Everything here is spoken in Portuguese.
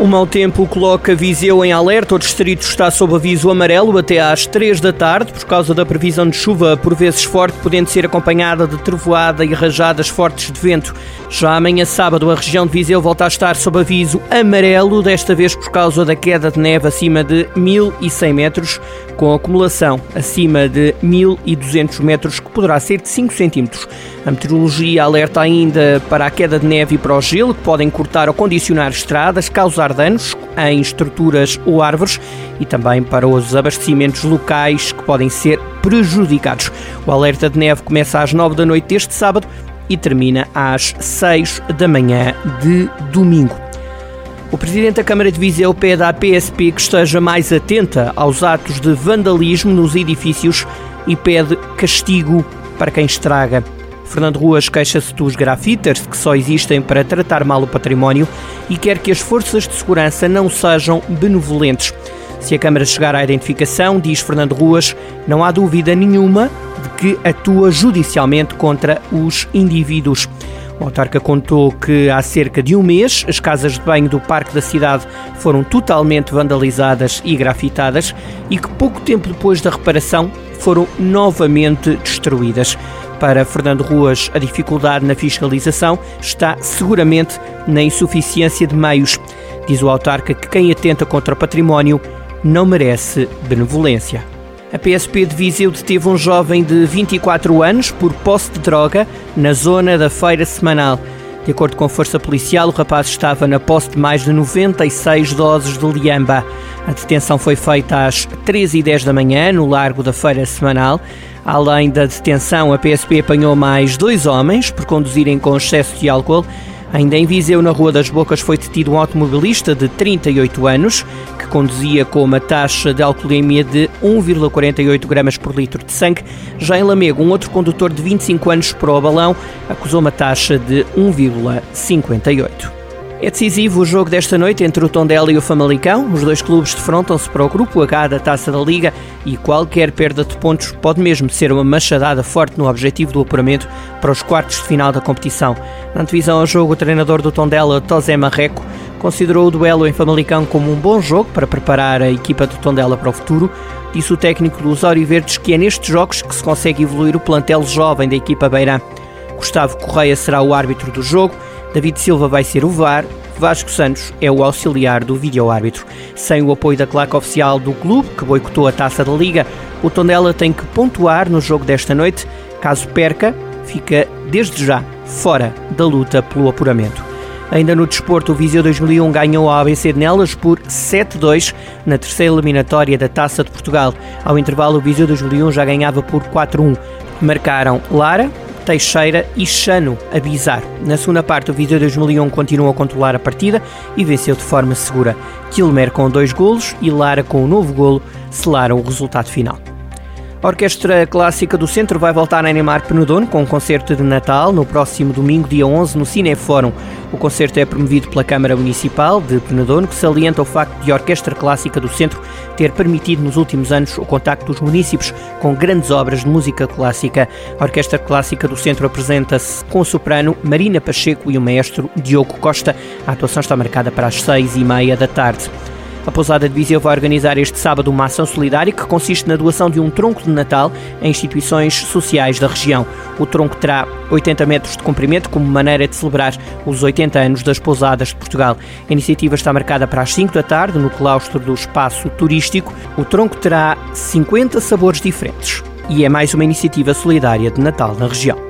O mau tempo coloca Viseu em alerta. O distrito está sob aviso amarelo até às 3 da tarde por causa da previsão de chuva, por vezes forte, podendo ser acompanhada de trovoada e rajadas fortes de vento. Já amanhã, sábado, a região de Viseu volta a estar sob aviso amarelo, desta vez por causa da queda de neve acima de 1100 metros, com acumulação acima de 1200 metros, que poderá ser de 5 centímetros. A meteorologia alerta ainda para a queda de neve e para o gelo, que podem cortar ou condicionar estradas, causar danos em estruturas ou árvores e também para os abastecimentos locais que podem ser prejudicados. O alerta de neve começa às 9 da noite deste sábado e termina às 6 da manhã de domingo. O Presidente da Câmara de Viseu pede à PSP que esteja mais atenta aos atos de vandalismo nos edifícios e pede castigo para quem estraga. Fernando Ruas queixa-se dos grafiters que só existem para tratar mal o património e quer que as forças de segurança não sejam benevolentes. Se a Câmara chegar à identificação, diz Fernando Ruas, não há dúvida nenhuma de que atua judicialmente contra os indivíduos. O autarca contou que há cerca de um mês as casas de banho do Parque da cidade foram totalmente vandalizadas e grafitadas e que pouco tempo depois da reparação foram novamente destruídas. Para Fernando Ruas, a dificuldade na fiscalização está seguramente na insuficiência de meios. Diz o autarca que quem atenta contra o património não merece benevolência. A PSP de Viseu deteve um jovem de 24 anos por posse de droga na zona da feira semanal. De acordo com a força policial, o rapaz estava na posse de mais de 96 doses de liamba. A detenção foi feita às 13h10 da manhã, no largo da feira semanal. Além da detenção, a PSP apanhou mais dois homens por conduzirem com excesso de álcool. Ainda em Viseu, na Rua das Bocas, foi detido um automobilista de 38 anos que conduzia com uma taxa de alcoolemia de 1,48 gramas por litro de sangue. Já em Lamego, um outro condutor de 25 anos para o balão acusou uma taxa de 1,58. É decisivo o jogo desta noite entre o Tondela e o Famalicão. Os dois clubes defrontam-se para o grupo H da Taça da Liga e qualquer perda de pontos pode mesmo ser uma machadada forte no objetivo do apuramento para os quartos de final da competição. Na antevisão ao jogo, o treinador do Tondela, Tosé Marreco, considerou o duelo em Famalicão como um bom jogo para preparar a equipa do Tondela para o futuro. Disse o técnico dos Verdes que é nestes jogos que se consegue evoluir o plantel jovem da equipa beirã. Gustavo Correia será o árbitro do jogo David Silva vai ser o VAR, Vasco Santos é o auxiliar do vídeo-árbitro. Sem o apoio da claque oficial do clube, que boicotou a taça da Liga, o Tondela tem que pontuar no jogo desta noite. Caso perca, fica desde já fora da luta pelo apuramento. Ainda no desporto, o Viseu 2001 ganhou a ABC de Nelas por 7-2 na terceira eliminatória da Taça de Portugal. Ao intervalo, o Viseu 2001 já ganhava por 4-1. Marcaram Lara, Teixeira e Chano a bizar. Na segunda parte, o Viseu 2001 continuou a controlar a partida e venceu de forma segura. Kilmer com dois golos e Lara com um novo golo selaram o resultado final. A Orquestra Clássica do Centro vai voltar a animar Penedono com um concerto de Natal no próximo domingo, dia 11, no Cinefórum. O concerto é promovido pela Câmara Municipal de Penedono, que salienta o facto de a Orquestra Clássica do Centro ter permitido nos últimos anos o contacto dos municípios com grandes obras de música clássica. A Orquestra Clássica do Centro apresenta-se com o soprano Marina Pacheco e o maestro Diogo Costa. A atuação está marcada para as seis e meia da tarde. A Pousada de Viseu vai organizar este sábado uma ação solidária que consiste na doação de um tronco de Natal a instituições sociais da região. O tronco terá 80 metros de comprimento como maneira de celebrar os 80 anos das Pousadas de Portugal. A iniciativa está marcada para as 5 da tarde no claustro do espaço turístico. O tronco terá 50 sabores diferentes e é mais uma iniciativa solidária de Natal na região.